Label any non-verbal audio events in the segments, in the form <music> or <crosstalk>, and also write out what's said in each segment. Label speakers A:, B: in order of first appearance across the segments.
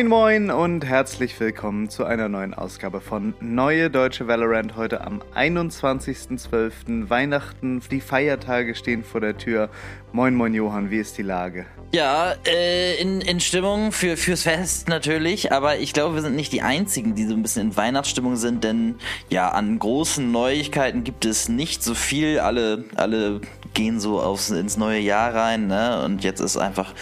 A: Moin Moin und herzlich willkommen zu einer neuen Ausgabe von Neue Deutsche Valorant heute am 21.12. Weihnachten, die Feiertage stehen vor der Tür. Moin Moin Johann, wie ist die Lage?
B: Ja, äh, in, in Stimmung für, fürs Fest natürlich, aber ich glaube, wir sind nicht die Einzigen, die so ein bisschen in Weihnachtsstimmung sind, denn ja, an großen Neuigkeiten gibt es nicht so viel. Alle, alle gehen so aufs, ins neue Jahr rein, ne? Und jetzt ist einfach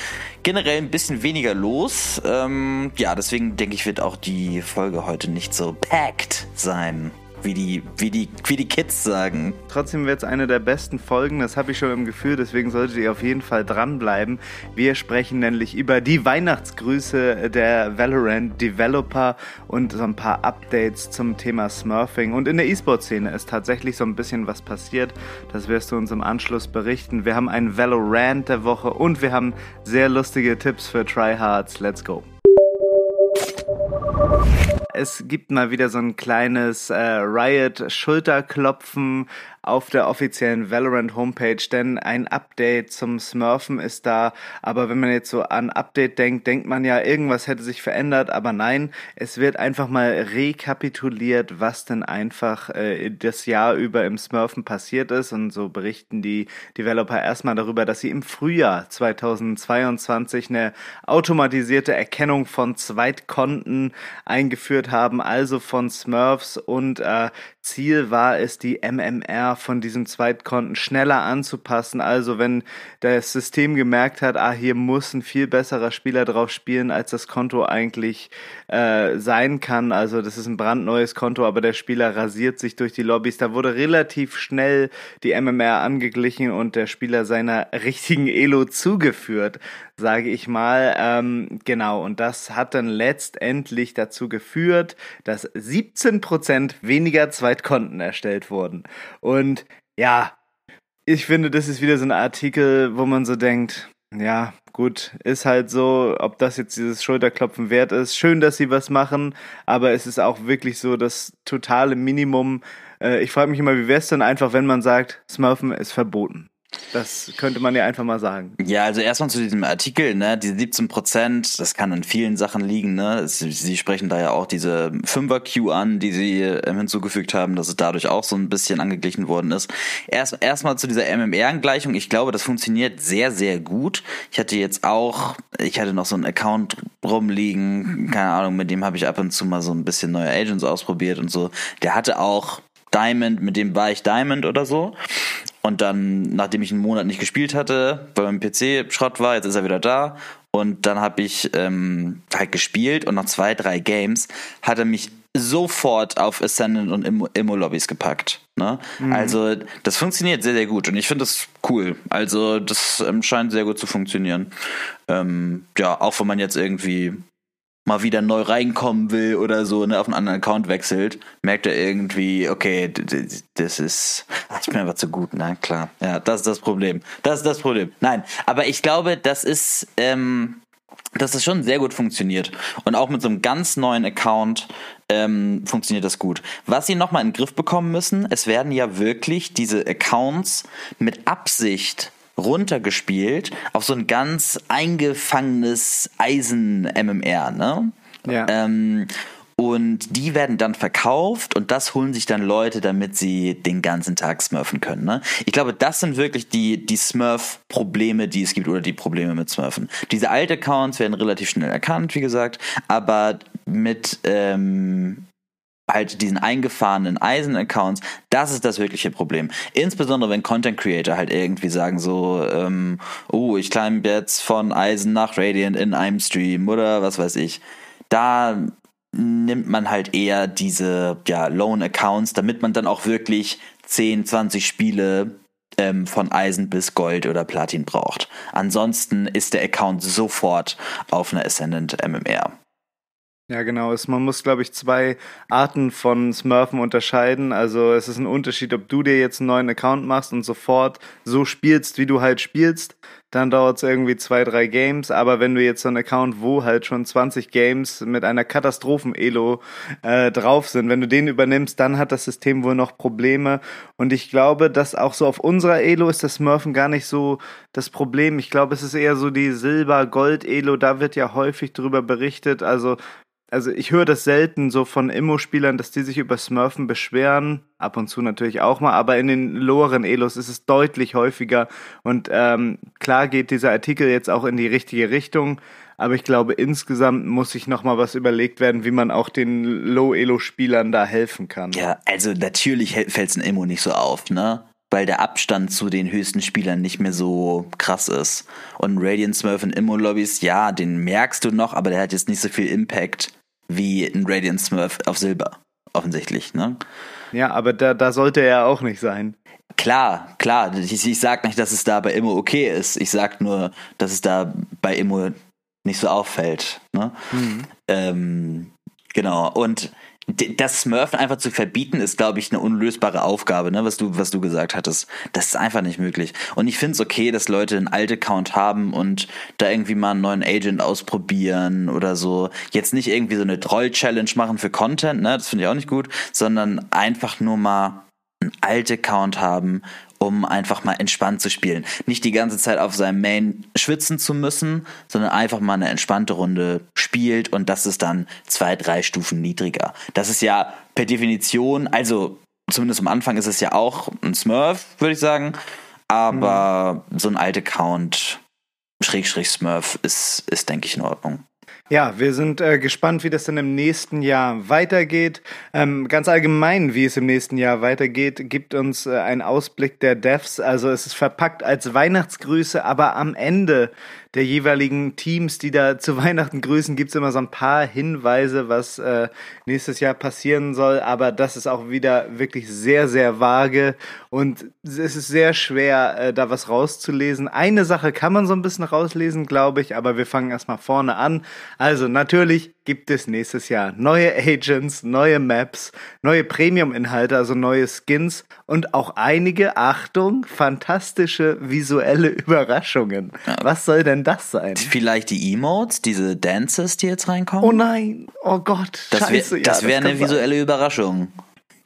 B: generell ein bisschen weniger los. Ähm, ja, deswegen denke ich, wird auch die Folge heute nicht so packed sein wie die, wie die, wie die Kids sagen.
A: Trotzdem wird es eine der besten Folgen, das habe ich schon im Gefühl, deswegen solltet ihr auf jeden Fall dranbleiben. Wir sprechen nämlich über die Weihnachtsgrüße der Valorant Developer und so ein paar Updates zum Thema Smurfing. Und in der E-Sport-Szene ist tatsächlich so ein bisschen was passiert. Das wirst du uns im Anschluss berichten. Wir haben einen Valorant der Woche und wir haben sehr lustige Tipps für Tryhards. Let's go es gibt mal wieder so ein kleines äh, Riot-Schulterklopfen auf der offiziellen Valorant Homepage, denn ein Update zum Smurfen ist da. Aber wenn man jetzt so an Update denkt, denkt man ja, irgendwas hätte sich verändert. Aber nein, es wird einfach mal rekapituliert, was denn einfach äh, das Jahr über im Smurfen passiert ist. Und so berichten die Developer erstmal darüber, dass sie im Frühjahr 2022 eine automatisierte Erkennung von Zweitkonten eingeführt haben, also von Smurfs und äh, Ziel war es, die MMR von diesem Zweitkonten schneller anzupassen. Also wenn das System gemerkt hat, ah, hier muss ein viel besserer Spieler drauf spielen, als das Konto eigentlich äh, sein kann. Also das ist ein brandneues Konto, aber der Spieler rasiert sich durch die Lobbys. Da wurde relativ schnell die MMR angeglichen und der Spieler seiner <laughs> richtigen Elo zugeführt sage ich mal. Ähm, genau, und das hat dann letztendlich dazu geführt, dass 17% weniger Zweitkonten erstellt wurden. Und ja, ich finde, das ist wieder so ein Artikel, wo man so denkt, ja, gut, ist halt so, ob das jetzt dieses Schulterklopfen wert ist. Schön, dass sie was machen, aber es ist auch wirklich so das totale Minimum. Äh, ich frage mich immer, wie wäre es denn einfach, wenn man sagt, Smurfen ist verboten? Das könnte man ja einfach mal sagen.
B: Ja, also erstmal zu diesem Artikel, ne, diese 17 Prozent, das kann an vielen Sachen liegen, ne. Sie, sie sprechen da ja auch diese Fünfer-Q an, die sie ähm, hinzugefügt haben, dass es dadurch auch so ein bisschen angeglichen worden ist. Erst erstmal zu dieser MMR-Gleichung. Ich glaube, das funktioniert sehr, sehr gut. Ich hatte jetzt auch, ich hatte noch so einen Account rumliegen, keine Ahnung, mit dem habe ich ab und zu mal so ein bisschen neue Agents ausprobiert und so. Der hatte auch Diamond, mit dem war ich Diamond oder so. Und dann, nachdem ich einen Monat nicht gespielt hatte, weil mein PC Schrott war, jetzt ist er wieder da. Und dann habe ich ähm, halt gespielt und nach zwei, drei Games hat er mich sofort auf Ascendant und Immo-Lobbys gepackt. Ne? Mhm. Also das funktioniert sehr, sehr gut und ich finde das cool. Also das ähm, scheint sehr gut zu funktionieren. Ähm, ja, auch wenn man jetzt irgendwie mal wieder neu reinkommen will oder so, ne, auf einen anderen Account wechselt, merkt er irgendwie, okay, das ist, ich bin einfach zu gut, na klar. Ja, das ist das Problem. Das ist das Problem. Nein, aber ich glaube, das ist, ähm, dass es schon sehr gut funktioniert. Und auch mit so einem ganz neuen Account ähm, funktioniert das gut. Was sie nochmal in den Griff bekommen müssen, es werden ja wirklich diese Accounts mit Absicht runtergespielt auf so ein ganz eingefangenes Eisen-MMR, ne? Ja. Ähm, und die werden dann verkauft und das holen sich dann Leute, damit sie den ganzen Tag smurfen können. Ne? Ich glaube, das sind wirklich die, die Smurf-Probleme, die es gibt oder die Probleme mit Smurfen. Diese alten Accounts werden relativ schnell erkannt, wie gesagt, aber mit ähm, halt diesen eingefahrenen Eisen-Accounts, das ist das wirkliche Problem. Insbesondere wenn Content Creator halt irgendwie sagen so, ähm, oh, ich climb jetzt von Eisen nach Radiant in einem Stream oder was weiß ich. Da nimmt man halt eher diese ja, Loan-Accounts, damit man dann auch wirklich 10, 20 Spiele ähm, von Eisen bis Gold oder Platin braucht. Ansonsten ist der Account sofort auf einer Ascendant MMR.
A: Ja, genau. man muss, glaube ich, zwei Arten von Smurfen unterscheiden. Also es ist ein Unterschied, ob du dir jetzt einen neuen Account machst und sofort so spielst, wie du halt spielst. dann dauert es irgendwie zwei, drei Games. Aber wenn du jetzt so einen Account, wo halt schon 20 Games mit einer Katastrophen-Elo äh, drauf sind, wenn du den übernimmst, dann hat das System wohl noch Probleme. Und ich glaube, dass auch so auf unserer Elo ist das Smurfen gar nicht so das Problem. Ich glaube, es ist eher so die Silber-Gold-Elo, da wird ja häufig drüber berichtet. Also also ich höre das selten so von Immo-Spielern, dass die sich über Smurfen beschweren. Ab und zu natürlich auch mal, aber in den loweren Elos ist es deutlich häufiger. Und ähm, klar geht dieser Artikel jetzt auch in die richtige Richtung, aber ich glaube insgesamt muss sich noch mal was überlegt werden, wie man auch den Low-Elo-Spielern da helfen kann.
B: Ja, also natürlich fällt es in Immo nicht so auf, ne? Weil der Abstand zu den höchsten Spielern nicht mehr so krass ist. Und Radiant Smurf in Immo-Lobbys, ja, den merkst du noch, aber der hat jetzt nicht so viel Impact wie ein Radiant Smurf auf Silber, offensichtlich, ne?
A: Ja, aber da, da sollte er auch nicht sein.
B: Klar, klar. Ich, ich sag nicht, dass es da bei Immo okay ist. Ich sag nur, dass es da bei Immo nicht so auffällt. Ne? Mhm. Ähm, genau. Und das Smurfen einfach zu verbieten, ist, glaube ich, eine unlösbare Aufgabe, ne, was du, was du gesagt hattest. Das ist einfach nicht möglich. Und ich finde es okay, dass Leute einen alten Account haben und da irgendwie mal einen neuen Agent ausprobieren oder so. Jetzt nicht irgendwie so eine Troll-Challenge machen für Content, ne, das finde ich auch nicht gut, sondern einfach nur mal einen alten Account haben um einfach mal entspannt zu spielen. Nicht die ganze Zeit auf seinem Main schwitzen zu müssen, sondern einfach mal eine entspannte Runde spielt und das ist dann zwei, drei Stufen niedriger. Das ist ja per Definition, also zumindest am Anfang ist es ja auch ein Smurf, würde ich sagen, aber mhm. so ein alter Count, Schrägstrich Smurf, ist, ist denke ich in Ordnung.
A: Ja, wir sind äh, gespannt, wie das dann im nächsten Jahr weitergeht. Ähm, ganz allgemein, wie es im nächsten Jahr weitergeht, gibt uns äh, ein Ausblick der Devs. Also es ist verpackt als Weihnachtsgrüße, aber am Ende der jeweiligen Teams, die da zu <laughs> Weihnachten grüßen, gibt's immer so ein paar Hinweise, was äh, nächstes Jahr passieren soll. Aber das ist auch wieder wirklich sehr, sehr vage und es ist sehr schwer, äh, da was rauszulesen. Eine Sache kann man so ein bisschen rauslesen, glaube ich, aber wir fangen erstmal vorne an. Also natürlich gibt es nächstes Jahr neue Agents, neue Maps, neue Premium-Inhalte, also neue Skins und auch einige, Achtung, fantastische visuelle Überraschungen. Ja. Was soll denn das sein?
B: Vielleicht die Emotes, diese Dances, die jetzt reinkommen?
A: Oh nein, oh Gott,
B: das
A: scheiße.
B: Wär, das wäre eine visuelle sein. Überraschung.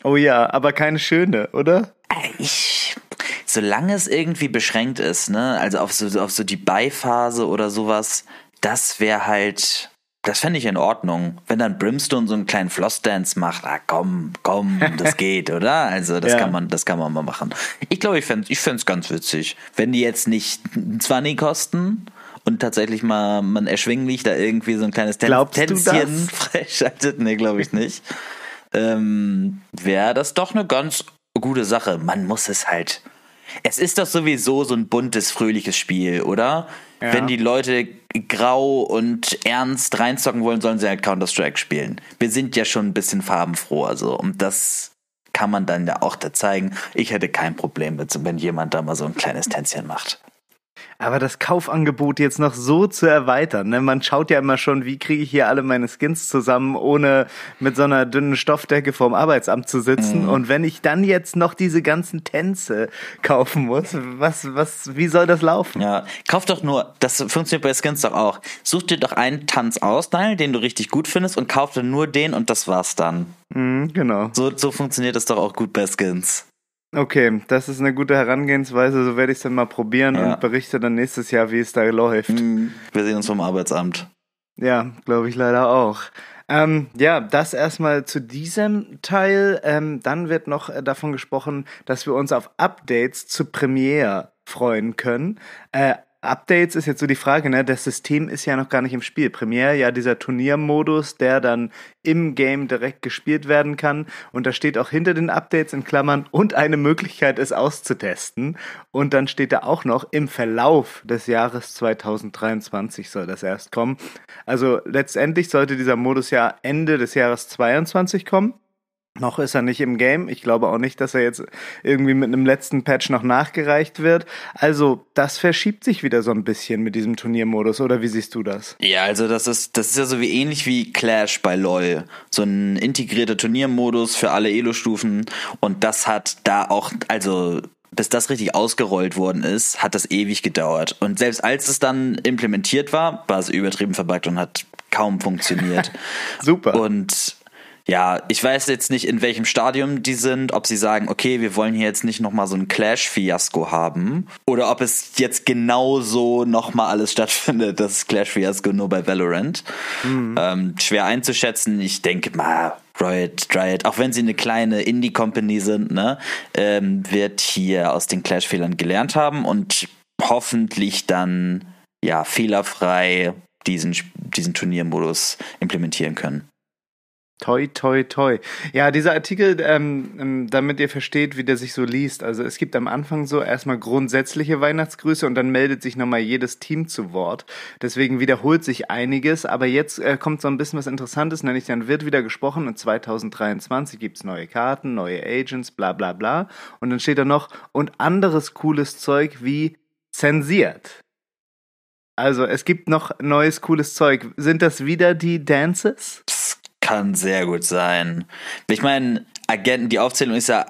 A: Oh ja, aber keine schöne, oder?
B: Ich, solange es irgendwie beschränkt ist, ne, also auf so, auf so die Beiphase oder sowas, das wäre halt, das fände ich in Ordnung. Wenn dann Brimstone so einen kleinen Flossdance macht, ah komm, komm, das <laughs> geht, oder? Also das ja. kann man, das kann man mal machen. Ich glaube, ich fände ich fände ganz witzig. Wenn die jetzt nicht 20 kosten und tatsächlich mal man erschwinglich da irgendwie so ein kleines Tän Tänzchen <laughs> freischaltet, nee, glaube ich nicht. ähm, Wäre das doch eine ganz gute Sache. Man muss es halt. Es ist doch sowieso so ein buntes, fröhliches Spiel, oder? Ja. Wenn die Leute grau und ernst reinzocken wollen, sollen sie halt Counter-Strike spielen. Wir sind ja schon ein bisschen farbenfroh, also und das kann man dann ja auch da zeigen. Ich hätte kein Problem mit, wenn jemand da mal so ein kleines Tänzchen macht.
A: Aber das Kaufangebot jetzt noch so zu erweitern, ne? man schaut ja immer schon, wie kriege ich hier alle meine Skins zusammen, ohne mit so einer dünnen Stoffdecke vorm Arbeitsamt zu sitzen. Mhm. Und wenn ich dann jetzt noch diese ganzen Tänze kaufen muss, was, was, wie soll das laufen?
B: Ja, kauf doch nur, das funktioniert bei Skins doch auch. Such dir doch einen Tanz aus, Daniel, den du richtig gut findest und kauf dann nur den und das war's dann.
A: Mhm, genau.
B: So, so funktioniert das doch auch gut bei Skins.
A: Okay, das ist eine gute Herangehensweise. So werde ich es dann mal probieren ja. und berichte dann nächstes Jahr, wie es da läuft. Mhm.
B: Wir sehen uns vom Arbeitsamt.
A: Ja, glaube ich leider auch. Ähm, ja, das erstmal zu diesem Teil. Ähm, dann wird noch äh, davon gesprochen, dass wir uns auf Updates zu Premiere freuen können. Äh, Updates ist jetzt so die Frage, ne? Das System ist ja noch gar nicht im Spiel. Premiere ja dieser Turniermodus, der dann im Game direkt gespielt werden kann. Und da steht auch hinter den Updates in Klammern und eine Möglichkeit, es auszutesten. Und dann steht da auch noch im Verlauf des Jahres 2023 soll das erst kommen. Also letztendlich sollte dieser Modus ja Ende des Jahres 22 kommen. Noch ist er nicht im Game. Ich glaube auch nicht, dass er jetzt irgendwie mit einem letzten Patch noch nachgereicht wird. Also, das verschiebt sich wieder so ein bisschen mit diesem Turniermodus, oder wie siehst du das?
B: Ja, also das ist, das ist ja so wie ähnlich wie Clash bei LOL. So ein integrierter Turniermodus für alle Elo-Stufen. Und das hat da auch, also bis das richtig ausgerollt worden ist, hat das ewig gedauert. Und selbst als es dann implementiert war, war es übertrieben verbuggt und hat kaum funktioniert. <laughs>
A: Super.
B: Und ja, ich weiß jetzt nicht, in welchem Stadium die sind, ob sie sagen, okay, wir wollen hier jetzt nicht nochmal so ein Clash-Fiasko haben, oder ob es jetzt genauso nochmal alles <laughs> stattfindet, das Clash-Fiasko nur bei Valorant. Mhm. Ähm, schwer einzuschätzen. Ich denke mal, Riot, Riot, auch wenn sie eine kleine Indie-Company sind, ne, ähm, wird hier aus den Clash-Fehlern gelernt haben und hoffentlich dann ja fehlerfrei diesen, diesen Turniermodus implementieren können.
A: Toi, toi, toi. Ja, dieser Artikel, ähm, ähm, damit ihr versteht, wie der sich so liest. Also es gibt am Anfang so erstmal grundsätzliche Weihnachtsgrüße und dann meldet sich nochmal jedes Team zu Wort. Deswegen wiederholt sich einiges, aber jetzt äh, kommt so ein bisschen was Interessantes, nämlich dann wird wieder gesprochen und 2023 gibt's neue Karten, neue Agents, bla bla bla. Und dann steht da noch, und anderes cooles Zeug wie zensiert. Also es gibt noch neues cooles Zeug. Sind das wieder die Dances?
B: Kann sehr gut sein. Ich meine, Agenten, die Aufzählung ist ja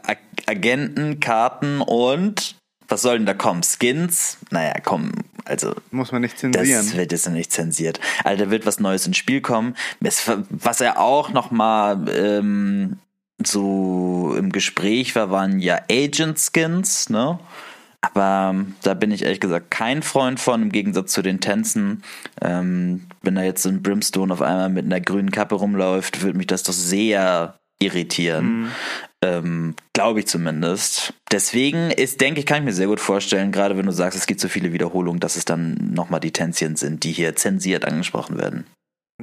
B: Agenten, Karten und was soll denn da kommen? Skins? Naja, komm, also.
A: Muss man nicht zensieren.
B: Das wird jetzt nicht zensiert. Also da wird was Neues ins Spiel kommen. Was er auch nochmal ähm, so im Gespräch war, waren ja Agent-Skins, ne? Aber ähm, da bin ich ehrlich gesagt kein Freund von, im Gegensatz zu den Tänzen. Ähm, wenn da jetzt so ein Brimstone auf einmal mit einer grünen Kappe rumläuft, würde mich das doch sehr irritieren. Mhm. Ähm, Glaube ich zumindest. Deswegen ist, denke ich, kann ich mir sehr gut vorstellen, gerade wenn du sagst, es gibt so viele Wiederholungen, dass es dann nochmal die Tänzchen sind, die hier zensiert angesprochen werden.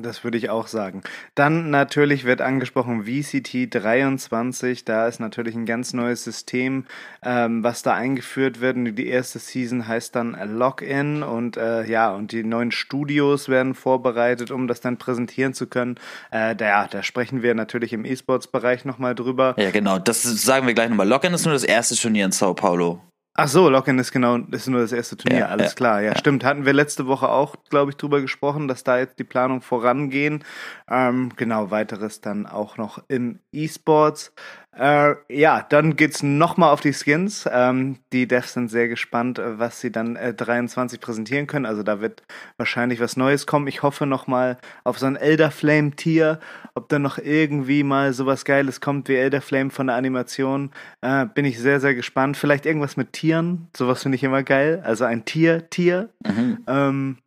A: Das würde ich auch sagen. Dann natürlich wird angesprochen VCT 23. Da ist natürlich ein ganz neues System, ähm, was da eingeführt wird. Und die erste Season heißt dann Login und äh, ja, und die neuen Studios werden vorbereitet, um das dann präsentieren zu können. Äh, da, da sprechen wir natürlich im E-Sports-Bereich nochmal drüber.
B: Ja, genau. Das sagen wir gleich nochmal. Login ist nur das erste Turnier in Sao Paulo.
A: Ach so, Locken ist genau, ist nur das erste Turnier, ja, alles ja, klar. Ja, ja, stimmt. Hatten wir letzte Woche auch, glaube ich, drüber gesprochen, dass da jetzt die Planung vorangehen. Ähm, genau, weiteres dann auch noch im E-Sports. Äh, ja, dann geht's nochmal auf die Skins. Ähm, die Devs sind sehr gespannt, äh, was sie dann äh, 23 präsentieren können. Also da wird wahrscheinlich was Neues kommen. Ich hoffe nochmal auf so ein Elder Flame Tier, ob da noch irgendwie mal sowas Geiles kommt wie Elder Flame von der Animation. Äh, bin ich sehr, sehr gespannt. Vielleicht irgendwas mit Tieren. Sowas finde ich immer geil. Also ein Tier, Tier. Mhm. Ähm,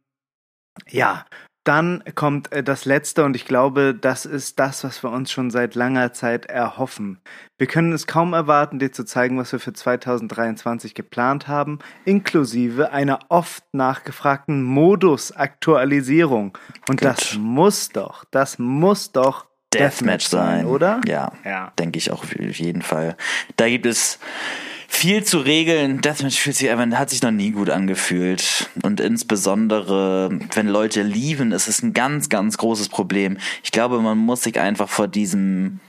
A: ja, dann kommt äh, das Letzte und ich glaube, das ist das, was wir uns schon seit langer Zeit erhoffen. Wir können es kaum erwarten, dir zu zeigen, was wir für 2023 geplant haben, inklusive einer oft nachgefragten Modus-Aktualisierung. Und Gut. das muss doch, das muss doch
B: Deathmatch sein,
A: oder?
B: Ja, ja. denke ich auch auf jeden Fall. Da gibt es viel zu regeln. Deathmatch fühlt sich einfach, hat sich noch nie gut angefühlt. Und insbesondere, wenn Leute lieben, ist es ein ganz, ganz großes Problem. Ich glaube, man muss sich einfach vor diesem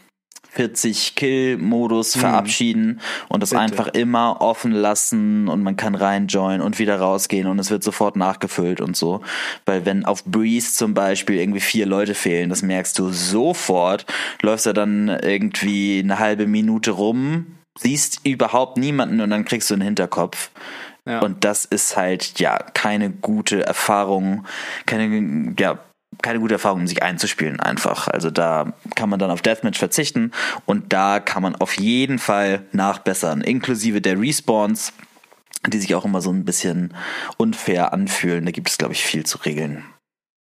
B: 40-Kill-Modus mhm. verabschieden und das Bitte. einfach immer offen lassen und man kann reinjoinen und wieder rausgehen und es wird sofort nachgefüllt und so. Weil wenn auf Breeze zum Beispiel irgendwie vier Leute fehlen, das merkst du sofort, läufst du dann irgendwie eine halbe Minute rum, siehst überhaupt niemanden und dann kriegst du einen Hinterkopf. Ja. Und das ist halt, ja, keine gute Erfahrung, keine, ja, keine gute Erfahrung, um sich einzuspielen einfach. Also da kann man dann auf Deathmatch verzichten und da kann man auf jeden Fall nachbessern, inklusive der Respawns, die sich auch immer so ein bisschen unfair anfühlen. Da gibt es, glaube ich, viel zu regeln.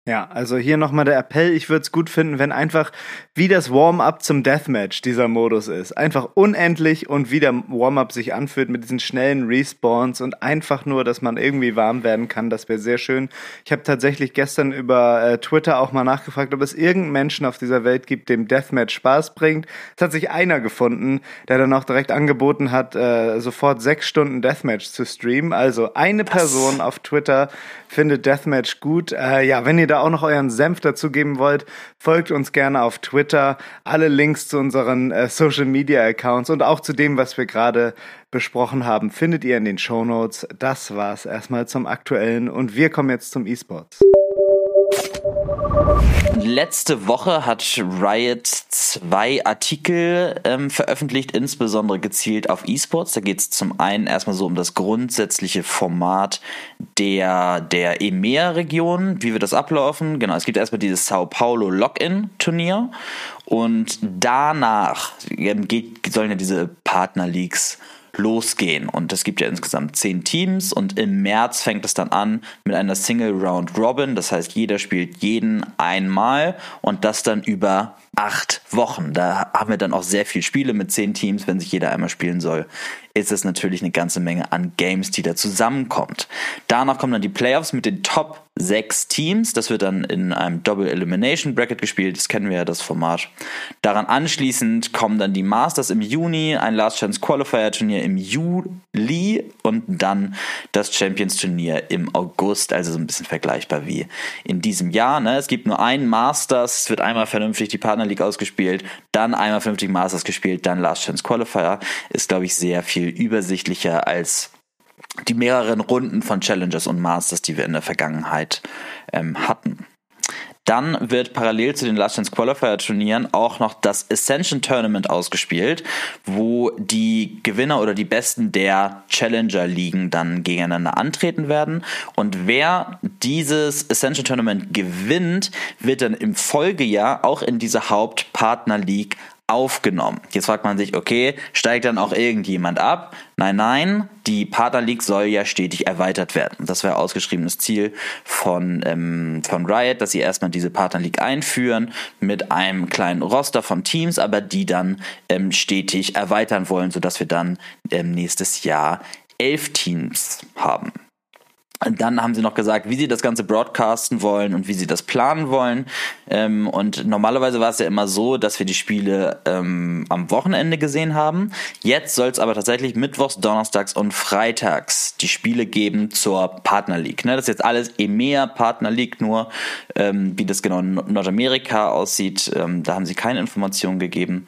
A: Ja, also hier nochmal der Appell, ich würde es gut finden, wenn einfach wie das Warm-up zum Deathmatch dieser Modus ist. Einfach unendlich und wie der Warm-up sich anfühlt mit diesen schnellen Respawns und einfach nur, dass man irgendwie warm werden kann, das wäre sehr schön. Ich habe tatsächlich gestern über äh, Twitter auch mal nachgefragt, ob es irgendeinen Menschen auf dieser Welt gibt, dem Deathmatch Spaß bringt. Es hat sich einer gefunden, der dann auch direkt angeboten hat, äh, sofort sechs Stunden Deathmatch zu streamen. Also eine Was? Person auf Twitter findet Deathmatch gut. Äh, ja, wenn ihr da auch noch euren Senf dazugeben wollt, folgt uns gerne auf Twitter. Alle Links zu unseren äh, Social Media Accounts und auch zu dem, was wir gerade besprochen haben, findet ihr in den Show Notes. Das war's erstmal zum Aktuellen und wir kommen jetzt zum E-Sports.
B: Letzte Woche hat Riot zwei Artikel ähm, veröffentlicht, insbesondere gezielt auf E-Sports. Da geht es zum einen erstmal so um das grundsätzliche Format der, der EMEA-Region, wie wir das ablaufen. Genau, es gibt erstmal dieses Sao Paulo Login-Turnier und danach ähm, geht, sollen ja diese Partner-Leagues losgehen. Und es gibt ja insgesamt zehn Teams und im März fängt es dann an mit einer Single Round Robin. Das heißt, jeder spielt jeden einmal und das dann über acht Wochen. Da haben wir dann auch sehr viele Spiele mit zehn Teams, wenn sich jeder einmal spielen soll. Ist es natürlich eine ganze Menge an Games, die da zusammenkommt. Danach kommen dann die Playoffs mit den Top sechs Teams. Das wird dann in einem Double Elimination Bracket gespielt. Das kennen wir ja, das Format. Daran anschließend kommen dann die Masters im Juni, ein Last Chance Qualifier Turnier im Juli und dann das Champions Turnier im August. Also so ein bisschen vergleichbar wie in diesem Jahr. Ne? Es gibt nur einen Masters. Es wird einmal vernünftig die Partner League ausgespielt, dann einmal vernünftig Masters gespielt, dann Last Chance Qualifier. Ist, glaube ich, sehr viel übersichtlicher als die mehreren Runden von Challengers und Masters, die wir in der Vergangenheit ähm, hatten. Dann wird parallel zu den Last Chance Qualifier Turnieren auch noch das Ascension Tournament ausgespielt, wo die Gewinner oder die Besten der Challenger Ligen dann gegeneinander antreten werden. Und wer dieses Ascension Tournament gewinnt, wird dann im Folgejahr auch in diese Hauptpartner League aufgenommen. Jetzt fragt man sich, okay, steigt dann auch irgendjemand ab? Nein, nein, die Partner League soll ja stetig erweitert werden. Das wäre ausgeschriebenes Ziel von, ähm, von Riot, dass sie erstmal diese Partner League einführen mit einem kleinen Roster von Teams, aber die dann ähm, stetig erweitern wollen, sodass wir dann ähm, nächstes Jahr elf Teams haben. Dann haben sie noch gesagt, wie sie das Ganze broadcasten wollen und wie sie das planen wollen. Ähm, und normalerweise war es ja immer so, dass wir die Spiele ähm, am Wochenende gesehen haben. Jetzt soll es aber tatsächlich mittwochs, donnerstags und freitags die Spiele geben zur Partner League. Ne? Das ist jetzt alles EMEA Partner League, nur ähm, wie das genau in Nordamerika aussieht, ähm, da haben sie keine Informationen gegeben.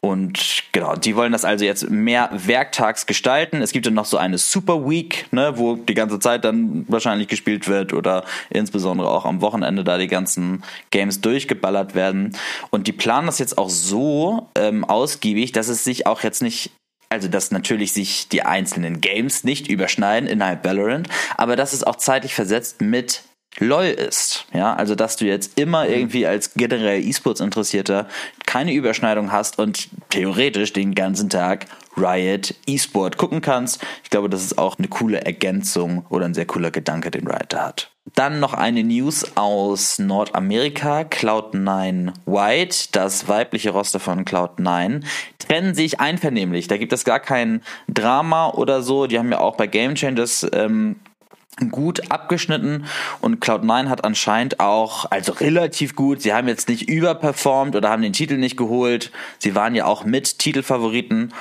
B: Und genau, die wollen das also jetzt mehr werktags gestalten. Es gibt dann noch so eine Super Week, ne, wo die ganze Zeit dann wahrscheinlich gespielt wird oder insbesondere auch am Wochenende da die ganzen Games durchgeballert werden. Und die planen das jetzt auch so ähm, ausgiebig, dass es sich auch jetzt nicht also dass natürlich sich die einzelnen Games nicht überschneiden innerhalb Valorant, aber dass es auch zeitlich versetzt mit LOL ist. Ja, also dass du jetzt immer irgendwie als generell E-Sports Interessierter keine Überschneidung hast und theoretisch den ganzen Tag Riot E-Sport gucken kannst. Ich glaube, das ist auch eine coole Ergänzung oder ein sehr cooler Gedanke, den Riot da hat. Dann noch eine News aus Nordamerika. Cloud9 White, das weibliche Roster von Cloud9, trennen sich einvernehmlich. Da gibt es gar kein Drama oder so. Die haben ja auch bei Game Changers ähm, gut abgeschnitten und Cloud9 hat anscheinend auch, also relativ gut, sie haben jetzt nicht überperformt oder haben den Titel nicht geholt. Sie waren ja auch mit Titelfavoriten.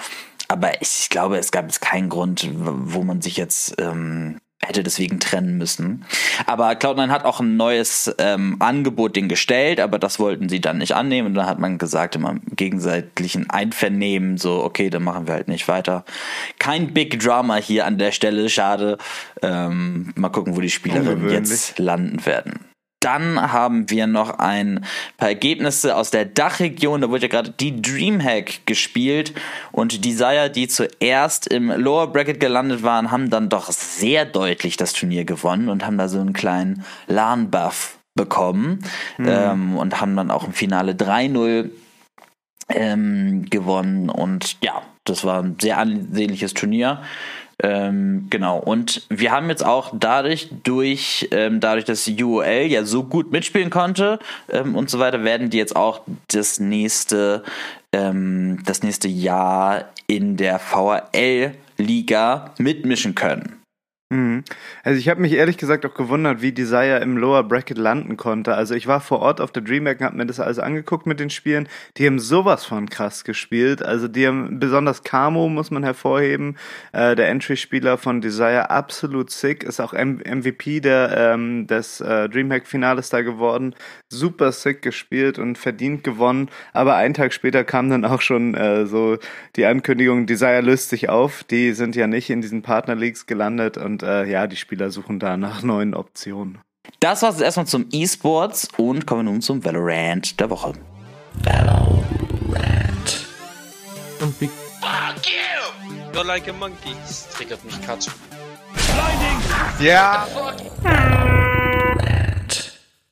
B: Aber ich glaube, es gab jetzt keinen Grund, wo man sich jetzt ähm, hätte deswegen trennen müssen. Aber Cloud9 hat auch ein neues ähm, Angebot den gestellt, aber das wollten sie dann nicht annehmen. Und dann hat man gesagt, im gegenseitigen Einvernehmen, so, okay, dann machen wir halt nicht weiter. Kein Big Drama hier an der Stelle, schade. Ähm, mal gucken, wo die Spielerinnen jetzt landen werden. Dann haben wir noch ein paar Ergebnisse aus der Dachregion. Da wurde ja gerade die Dreamhack gespielt. Und die Desire, die zuerst im Lower Bracket gelandet waren, haben dann doch sehr deutlich das Turnier gewonnen und haben da so einen kleinen LAN-Buff bekommen. Mhm. Ähm, und haben dann auch im Finale 3-0 ähm, gewonnen. Und ja, das war ein sehr ansehnliches Turnier. Ähm, genau. Und wir haben jetzt auch dadurch, durch, ähm, dadurch, dass UOL ja so gut mitspielen konnte ähm, und so weiter, werden die jetzt auch das nächste, ähm, das nächste Jahr in der VRL-Liga mitmischen können.
A: Mhm. Also ich habe mich ehrlich gesagt auch gewundert, wie Desire im Lower Bracket landen konnte. Also ich war vor Ort auf der DreamHack und habe mir das alles angeguckt mit den Spielen. Die haben sowas von krass gespielt. Also die haben besonders Camo muss man hervorheben. Äh, der Entry-Spieler von Desire absolut sick, ist auch M MVP der, ähm, des äh, DreamHack-Finales da geworden. Super sick gespielt und verdient gewonnen. Aber einen Tag später kam dann auch schon äh, so die Ankündigung, Desire löst sich auf. Die sind ja nicht in diesen Partner-Leagues gelandet und äh, ja, die Spieler suchen da nach <laughs> neuen Optionen.
B: Das war's jetzt erstmal zum E-Sports und kommen wir nun zum Valorant der Woche. Valorant.
C: Und
D: Fuck you! You're like a monkey. Das triggert mich gerade.
A: Ja.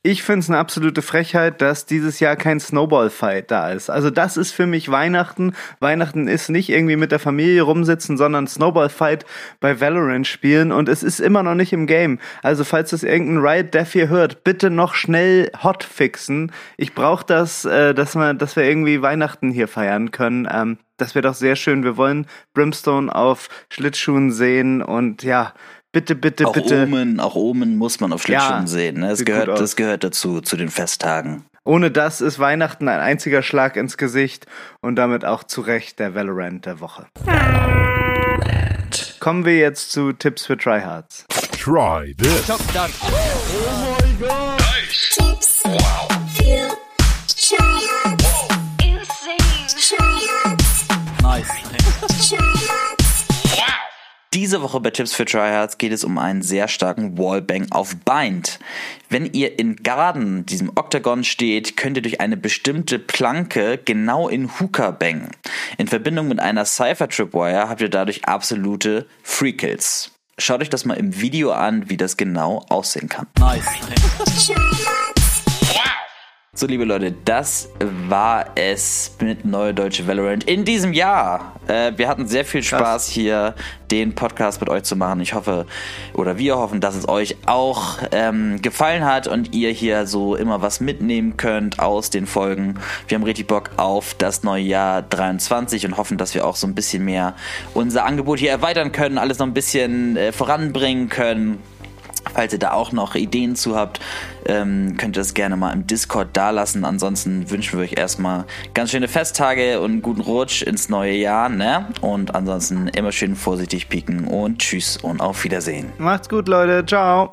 A: Ich finde es eine absolute Frechheit, dass dieses Jahr kein Snowball-Fight da ist. Also das ist für mich Weihnachten. Weihnachten ist nicht irgendwie mit der Familie rumsitzen, sondern Snowball-Fight bei Valorant spielen und es ist immer noch nicht im Game. Also falls das irgendein Riot Dev hier hört, bitte noch schnell hot fixen. Ich brauche das, äh, dass, wir, dass wir irgendwie Weihnachten hier feiern können. Ähm, das wäre doch sehr schön. Wir wollen Brimstone auf Schlittschuhen sehen und ja, bitte, bitte,
B: Auch
A: bitte.
B: Omen, auch Omen muss man auf Schlittschuhen
A: Ja,
B: sehen. Ne? Das, gehört, das gehört dazu, zu den Festtagen.
A: Ohne das ist Weihnachten ein einziger Schlag ins Gesicht und damit auch zu Recht der Valorant der Woche. Kommen wir jetzt zu Tipps für Tryhards.
E: Try this.
F: Tips. Wow.
B: Diese Woche bei Tipps für Tryhards geht es um einen sehr starken Wallbang auf Bind. Wenn ihr in Garden, diesem Octagon steht, könnt ihr durch eine bestimmte Planke genau in Hooker bangen. In Verbindung mit einer Cypher Tripwire habt ihr dadurch absolute Free Kills. Schaut euch das mal im Video an, wie das genau aussehen kann.
C: Nice. <laughs>
B: So, liebe Leute, das war es mit Neue Deutsche Valorant in diesem Jahr. Äh, wir hatten sehr viel Spaß hier, den Podcast mit euch zu machen. Ich hoffe, oder wir hoffen, dass es euch auch ähm, gefallen hat und ihr hier so immer was mitnehmen könnt aus den Folgen. Wir haben richtig Bock auf das neue Jahr 23 und hoffen, dass wir auch so ein bisschen mehr unser Angebot hier erweitern können, alles noch ein bisschen äh, voranbringen können. Falls ihr da auch noch Ideen zu habt, ähm, könnt ihr das gerne mal im Discord dalassen. Ansonsten wünschen wir euch erstmal ganz schöne Festtage und einen guten Rutsch ins neue Jahr. Ne? Und ansonsten immer schön vorsichtig pieken und tschüss und auf Wiedersehen.
A: Macht's gut, Leute. Ciao.